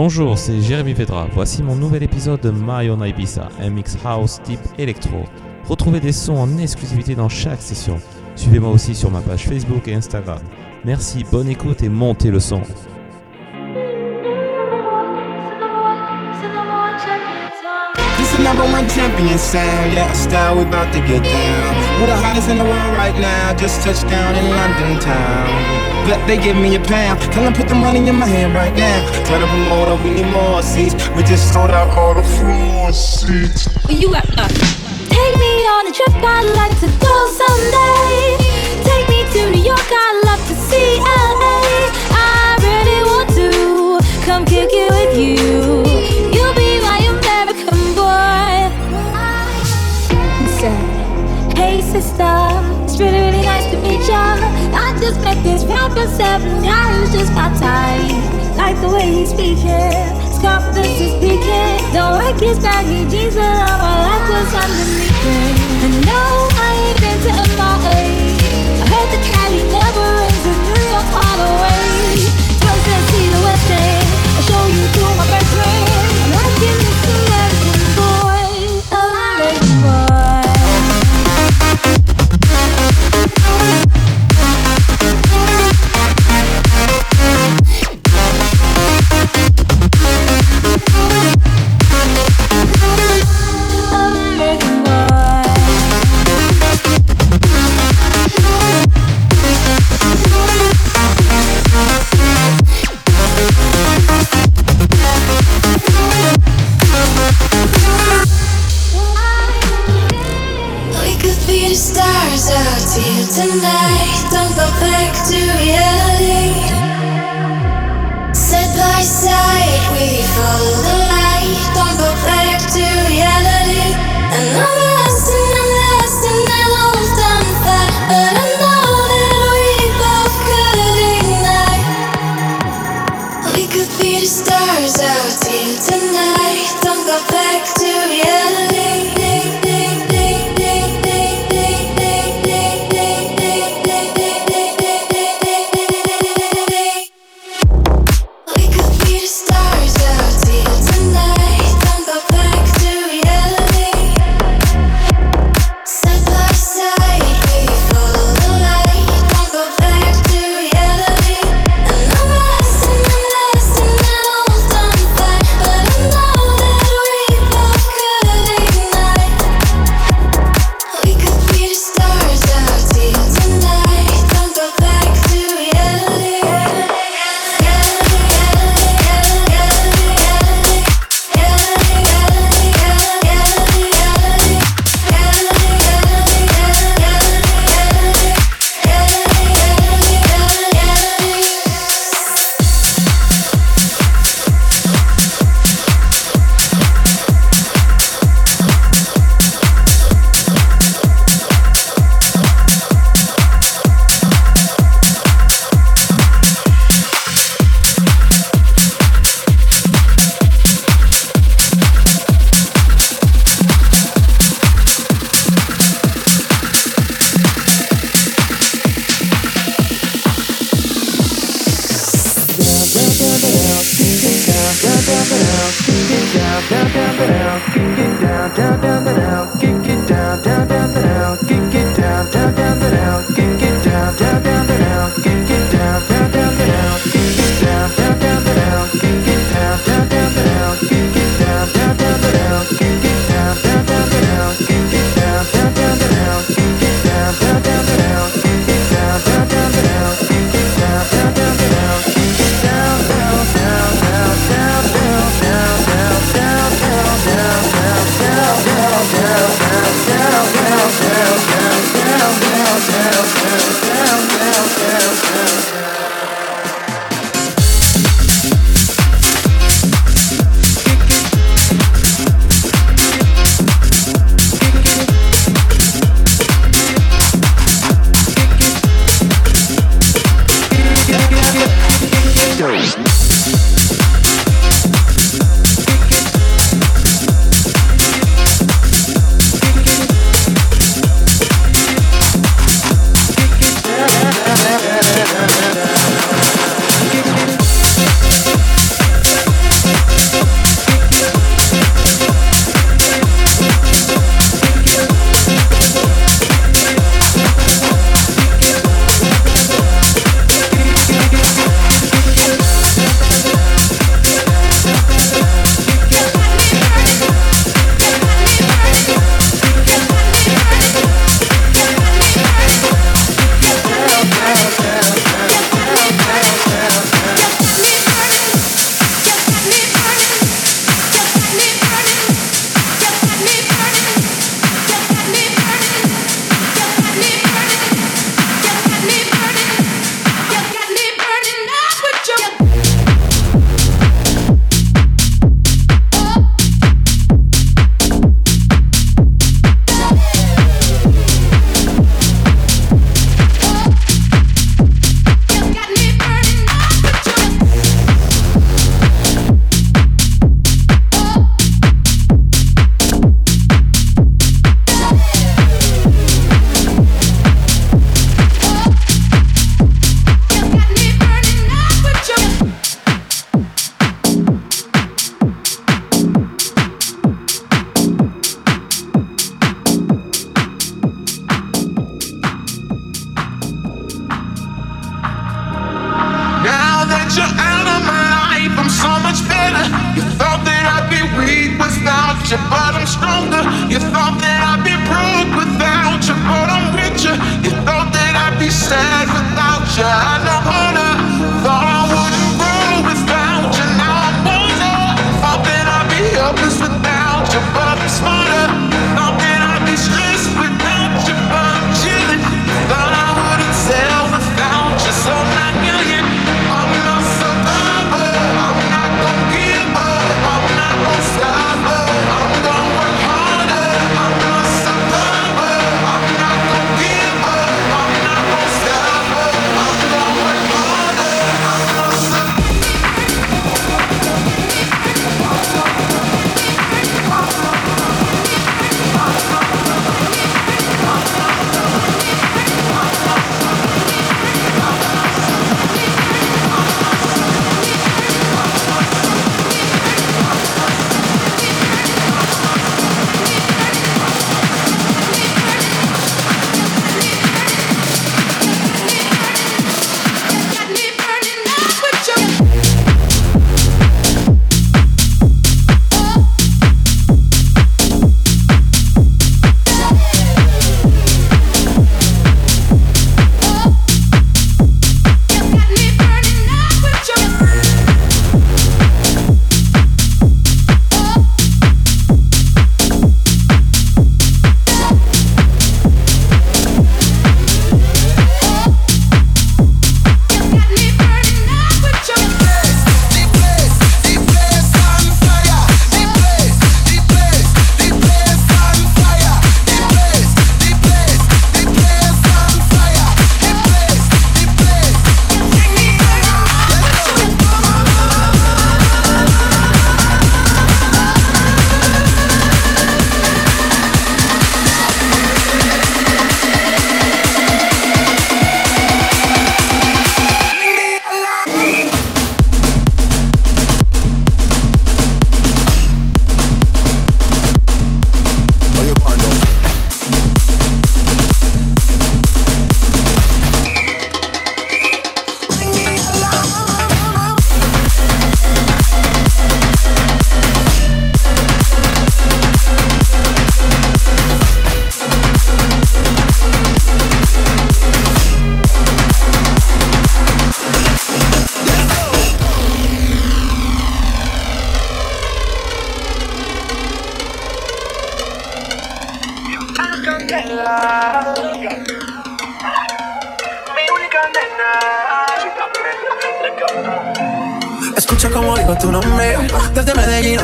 Bonjour, c'est Jérémy Vedra. Voici mon nouvel épisode de My Own Ibiza, un mix house type électro. Retrouvez des sons en exclusivité dans chaque session. Suivez-moi aussi sur ma page Facebook et Instagram. Merci, bonne écoute et montez le son. The hottest in the world right now, just in London town. They give me a pound, tell them put the money in my hand right now. Tell the promoter we need more seats, we just sold out all the floor seats. Where you? Uh, Take me on a trip, I'd like to go someday. Take me to New York, I'd love to see LA. I really want to come kick it with you. You'll be my American boy. Say, hey sister, it's really really nice to meet ya. Just met this rapper seven guys, just my type. Like the way he's speaking. His confidence is peaking. Don't like his baggy jeans, but all I like what's underneath it. And no, I ain't been to MIA. I heard the Cali never rains in New York all the way. Tonight. Don't go back to reality. Side by side, we follow down, down, down, down, kick it down, down down down, kick it down, down down down, kick it down, down, down,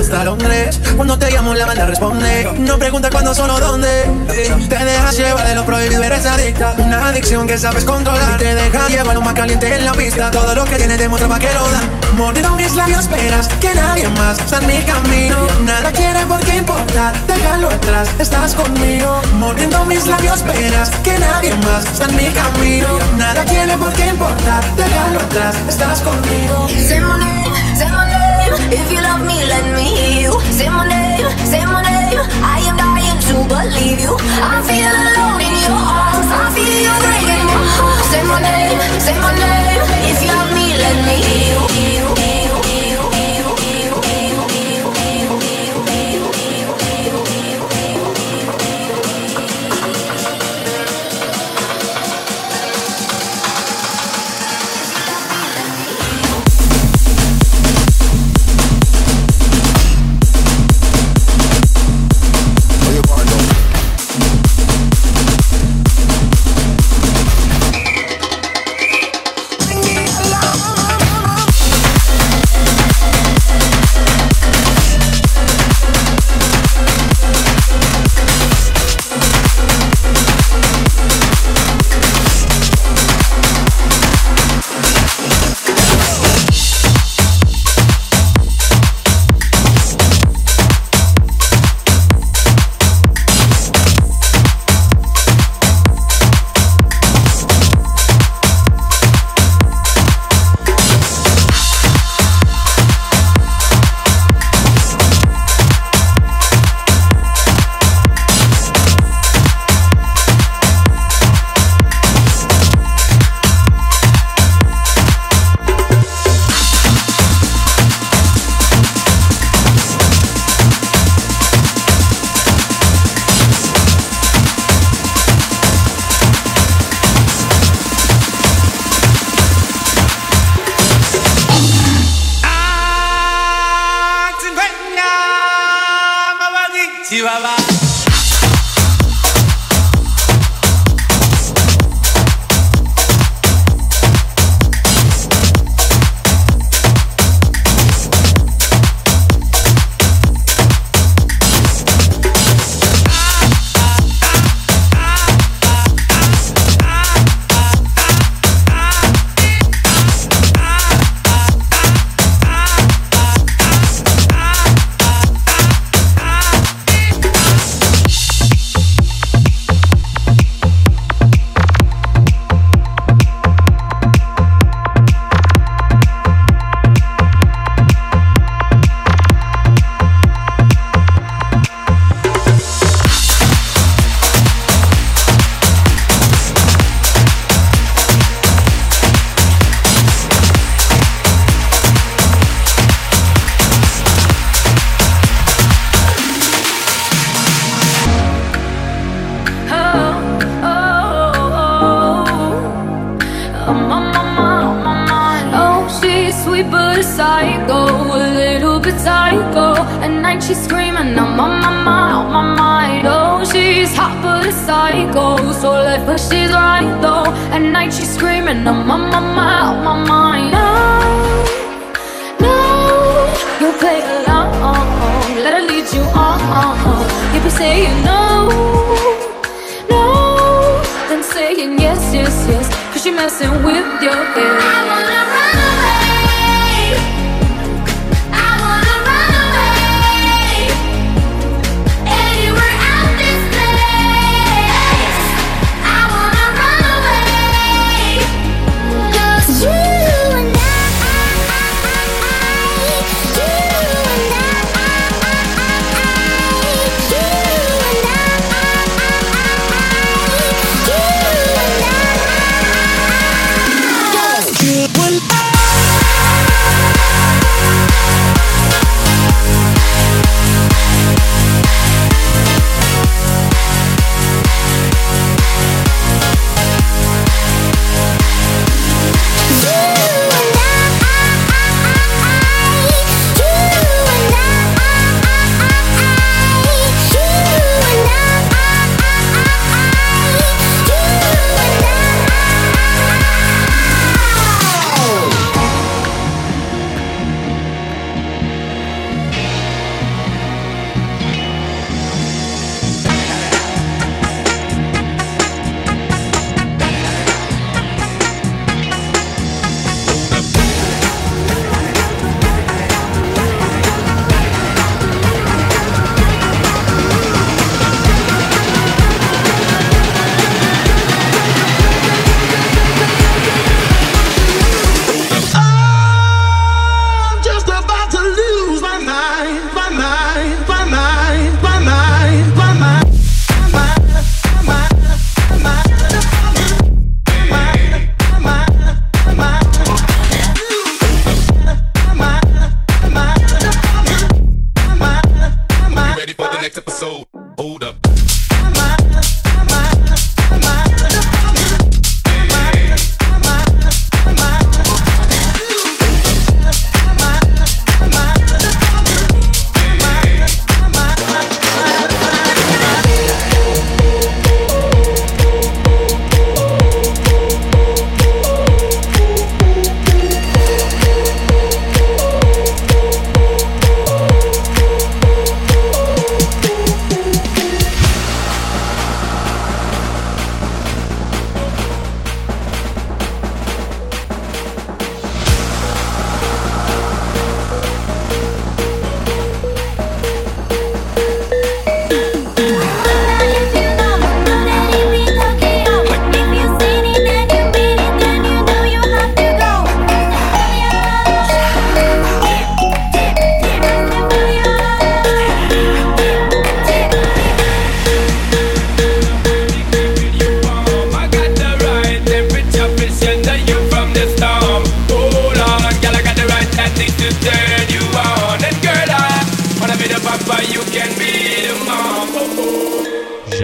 hasta Londres. Cuando te llamo la banda responde. No pregunta cuándo, solo dónde. Te dejas llevar de lo prohibido, eres adicta. Una adicción que sabes controlar. Te deja llevar lo más caliente en la pista. Todo lo que tienes demuestra pa' que lo da. Mordiendo mis labios esperas que nadie más está en mi camino. Nada quiere por qué importar, déjalo atrás, estás conmigo. Mordiendo mis labios esperas que nadie más está en mi camino. Nada tiene por qué importar, déjalo atrás, estás conmigo. My name. If you love me, let me hear you. Say my name, say my name. I am dying to believe you. I feel alone in your arms. I feel you breaking my heart. Say my name, say my name. If you love me, let me hear you. She's screaming, I'm on my mind, on my mind. Oh, she's hot but a psycho, so left but she's right though. At night she's screaming, I'm on my mind, on my mind. No, no, you play along, let her lead you on. You be saying no, no, then saying yes, yes, yes. Cause she messing with your head.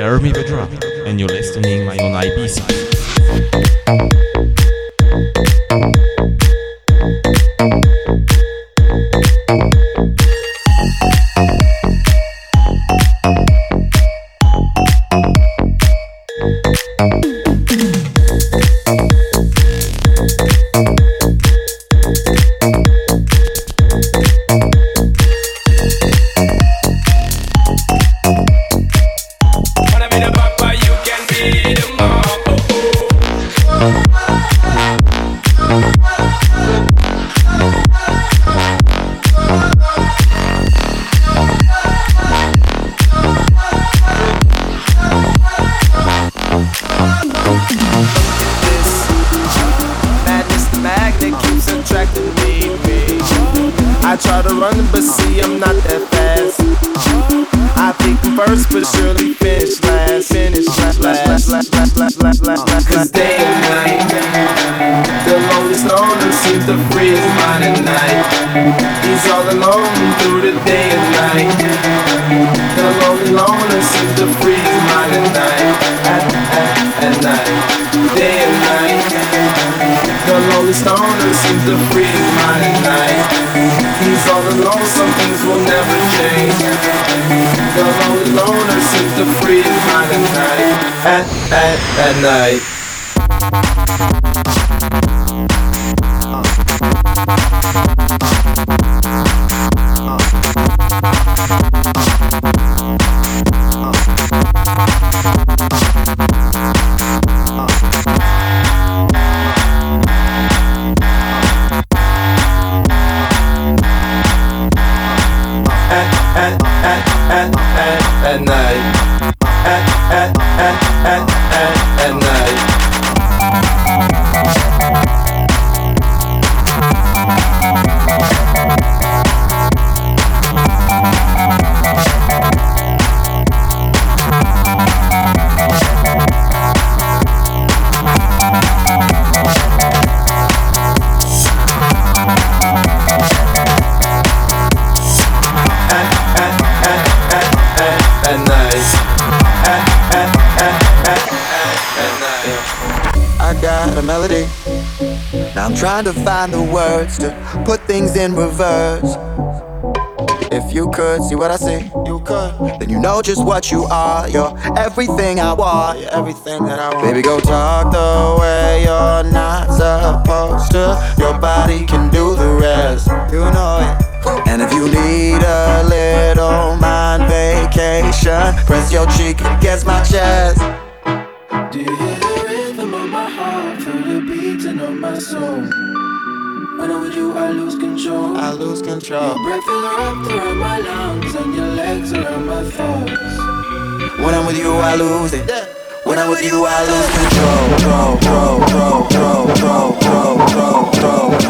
Jeremy Vedra, and you're listening my own Ibiza. Reverse. If you could see what I see, you could. Then you know just what you are. You're everything I want. You're everything that I want. Baby, go talk the way you're not supposed to. Your body can do the rest. You know it. And if you need a little mind vacation, press your cheek against my chest. Do you hear the rhythm of my heart? Feel the beating of my soul when I'm with you, I lose control. I lose control. Your breath is wrapped around my lungs, and your legs around my thighs. When I'm with you, I lose it. When I'm with you, I lose control. Control, control, control, control, control, control, control.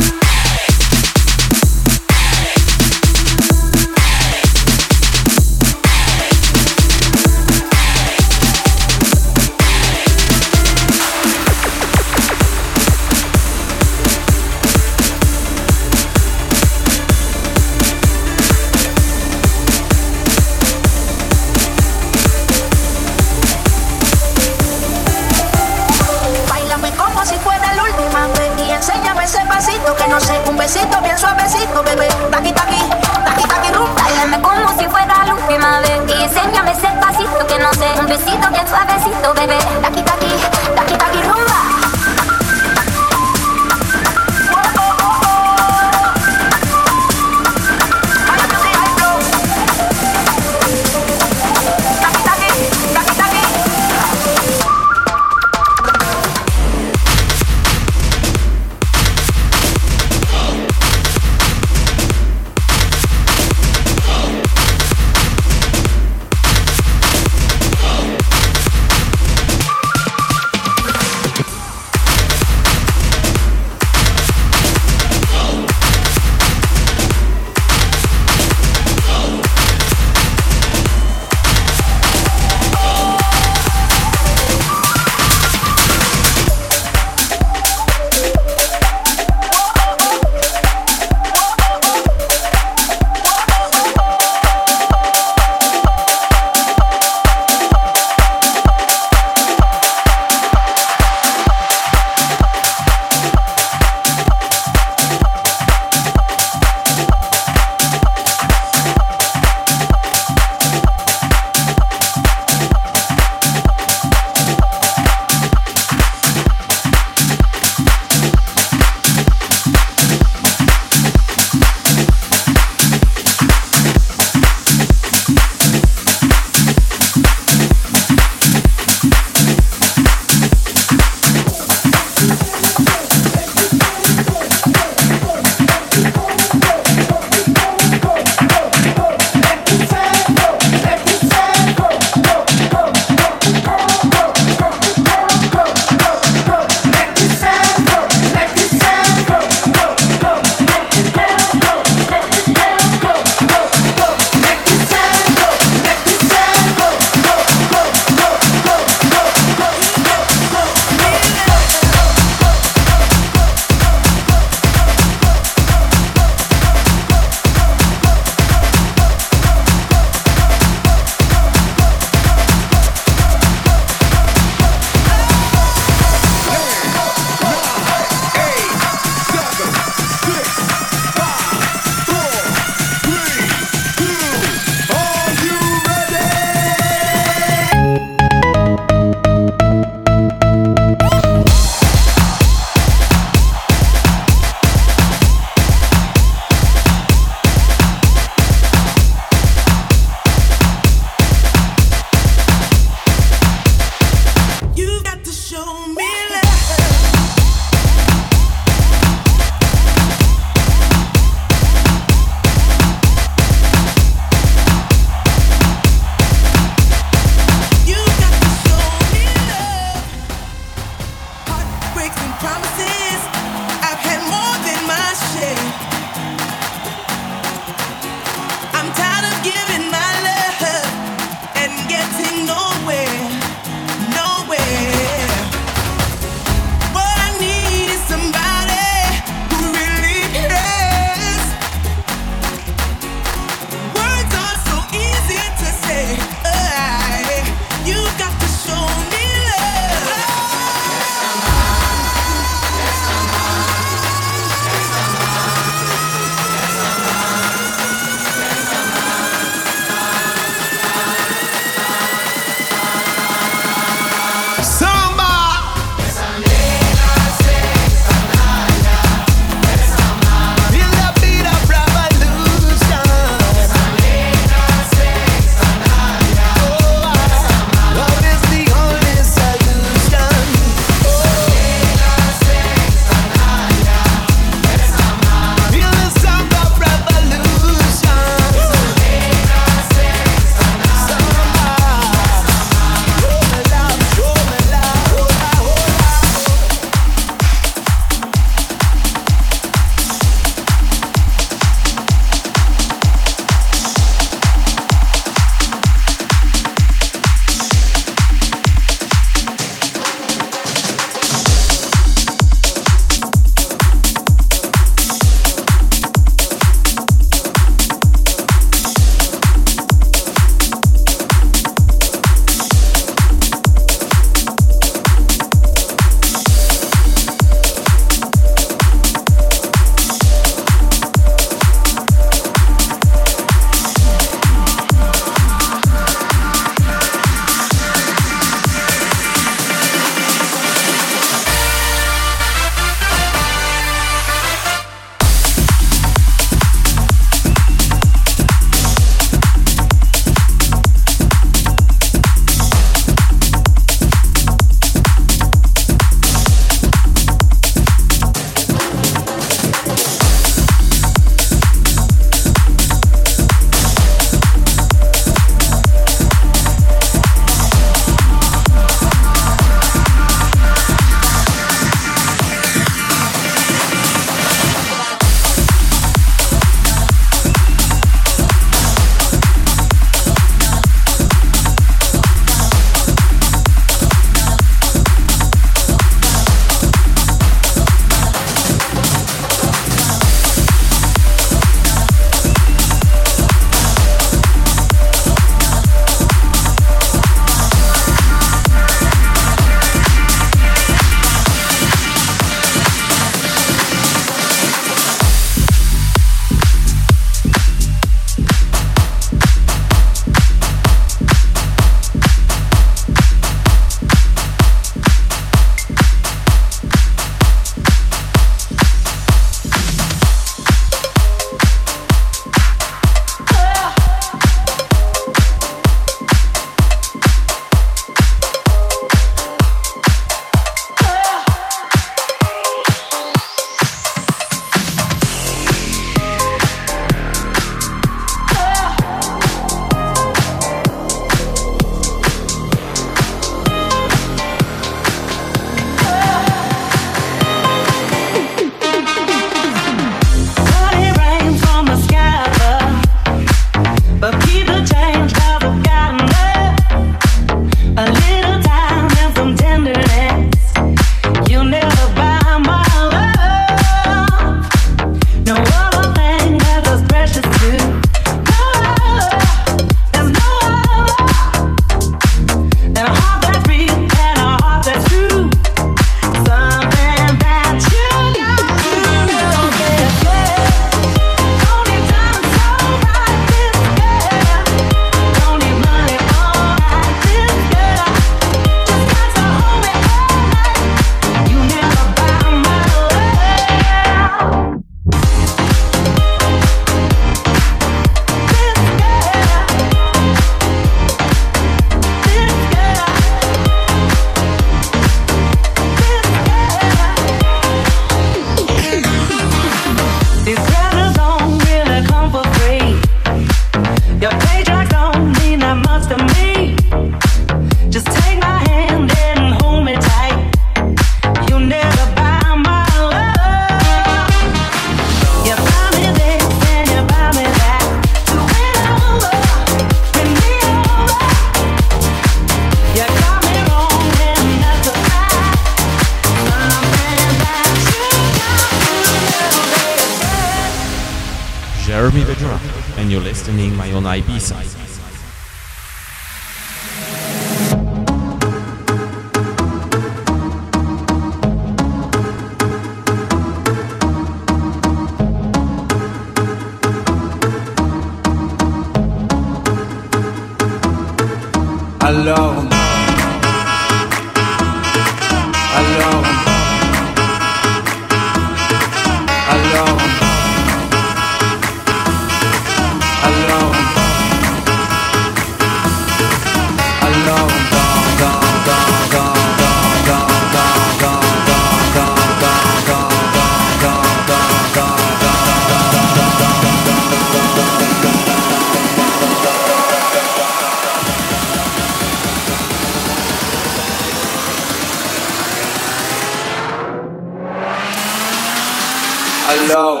Alors.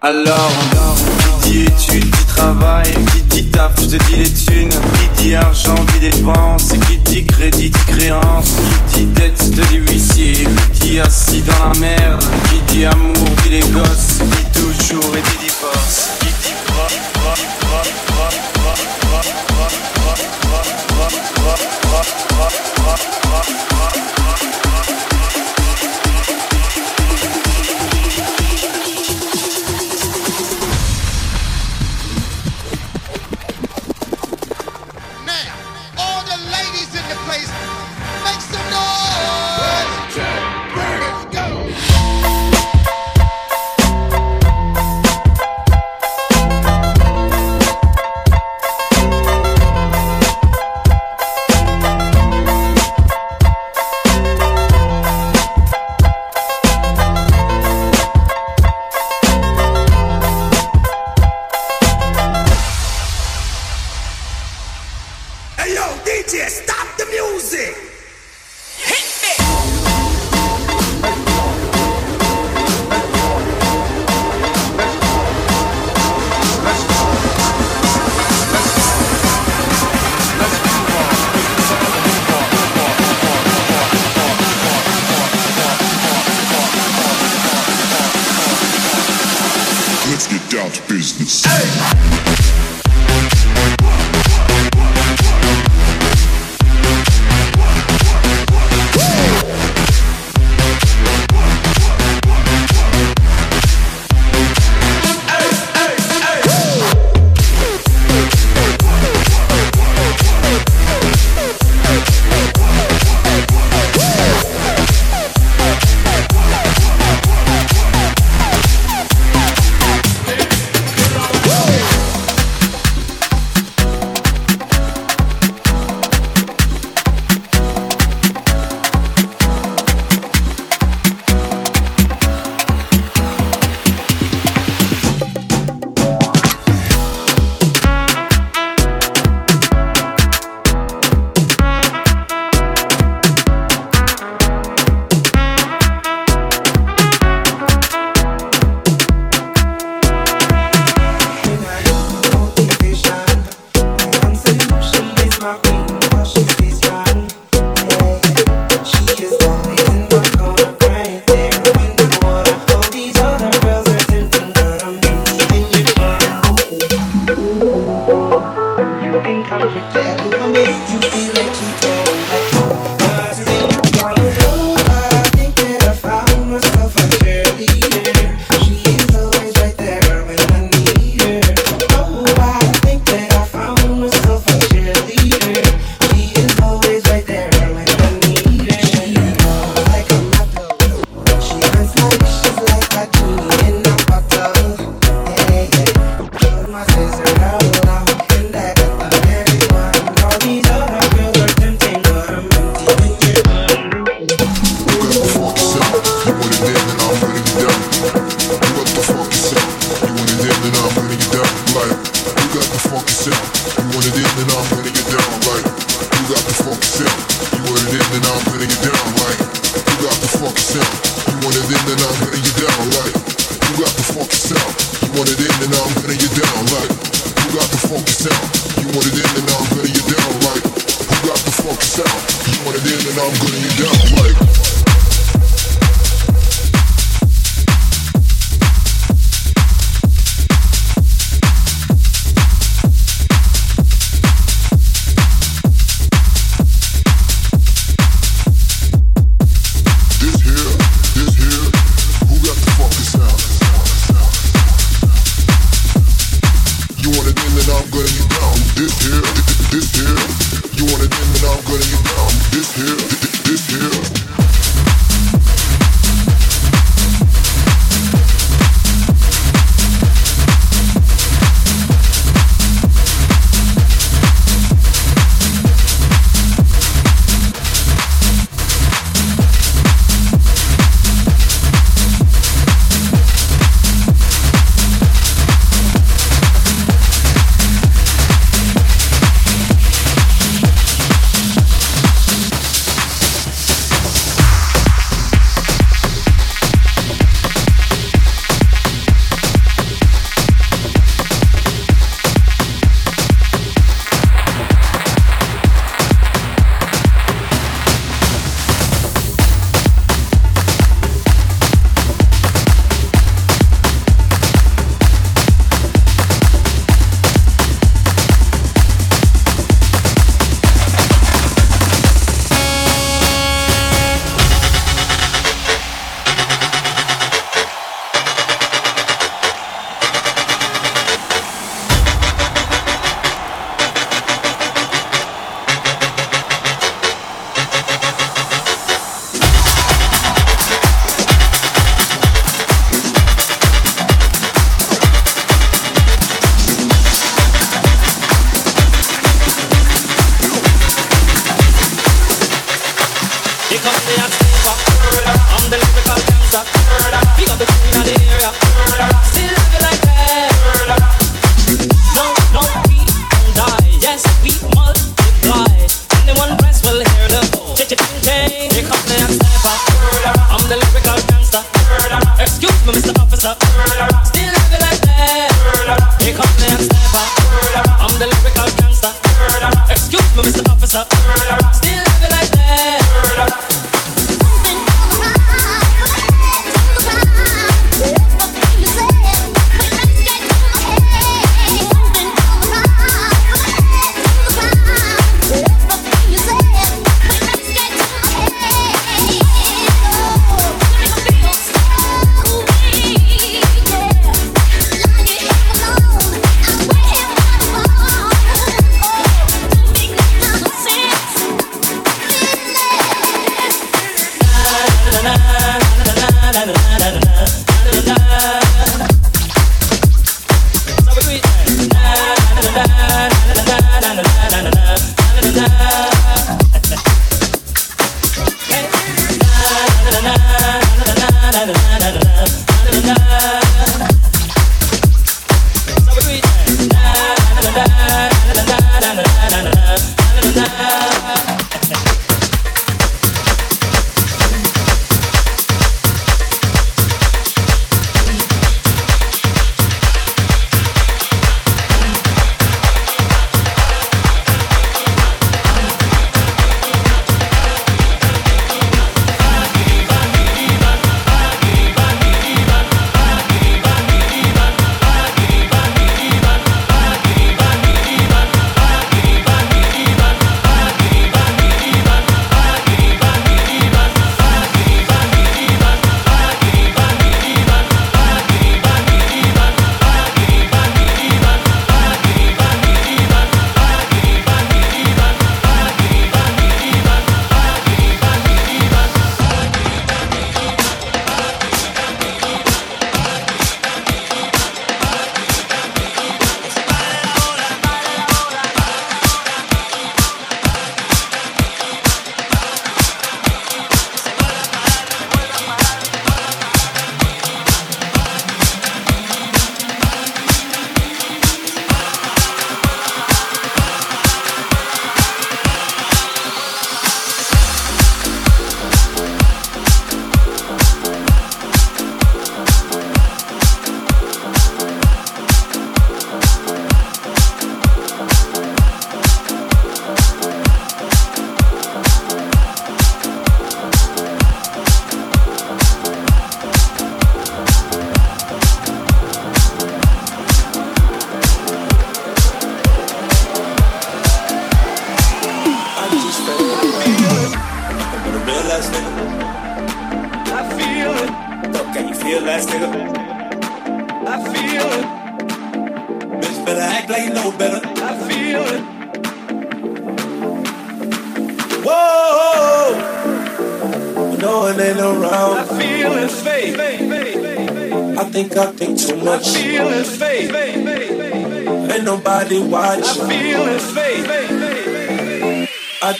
Alors, qui dit études, dit travail, qui dit taf, je te dis les thunes, qui dit argent, dit dépenses, qui dit crédit, dit créance, qui dit dette, te dit huissier, qui dit assis dans la merde, qui dit amour, dit les gosses, dit toujours et des divorces. Doubt business. Hey.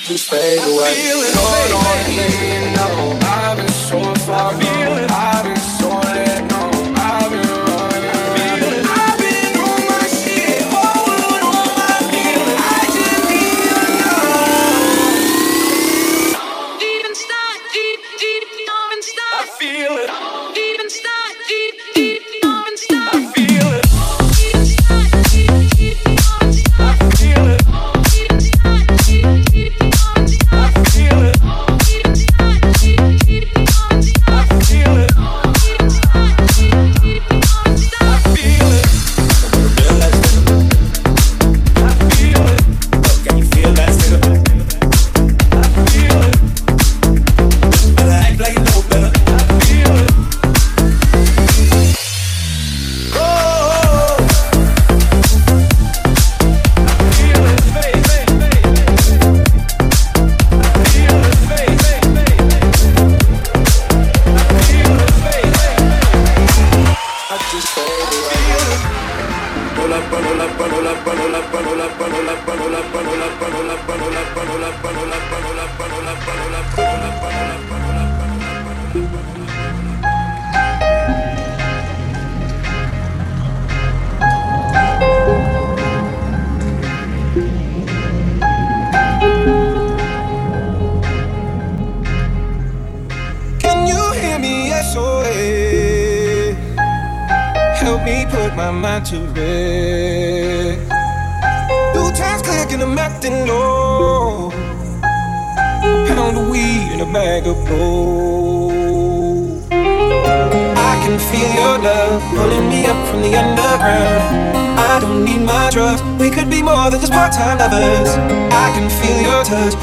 just fade away.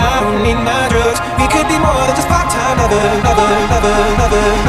I don't need my drugs. We could be more than just part-time lover, lover, lover, lover,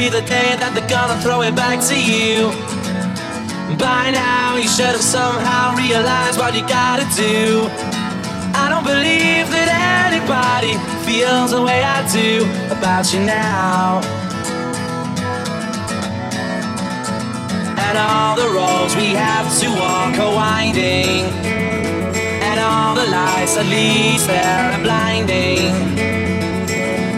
be the day that they're gonna throw it back to you. By now, you should have somehow realized what you gotta do. I don't believe that anybody feels the way I do about you now. And all the roads we have to walk are winding. And all the lights, at least, they're blinding.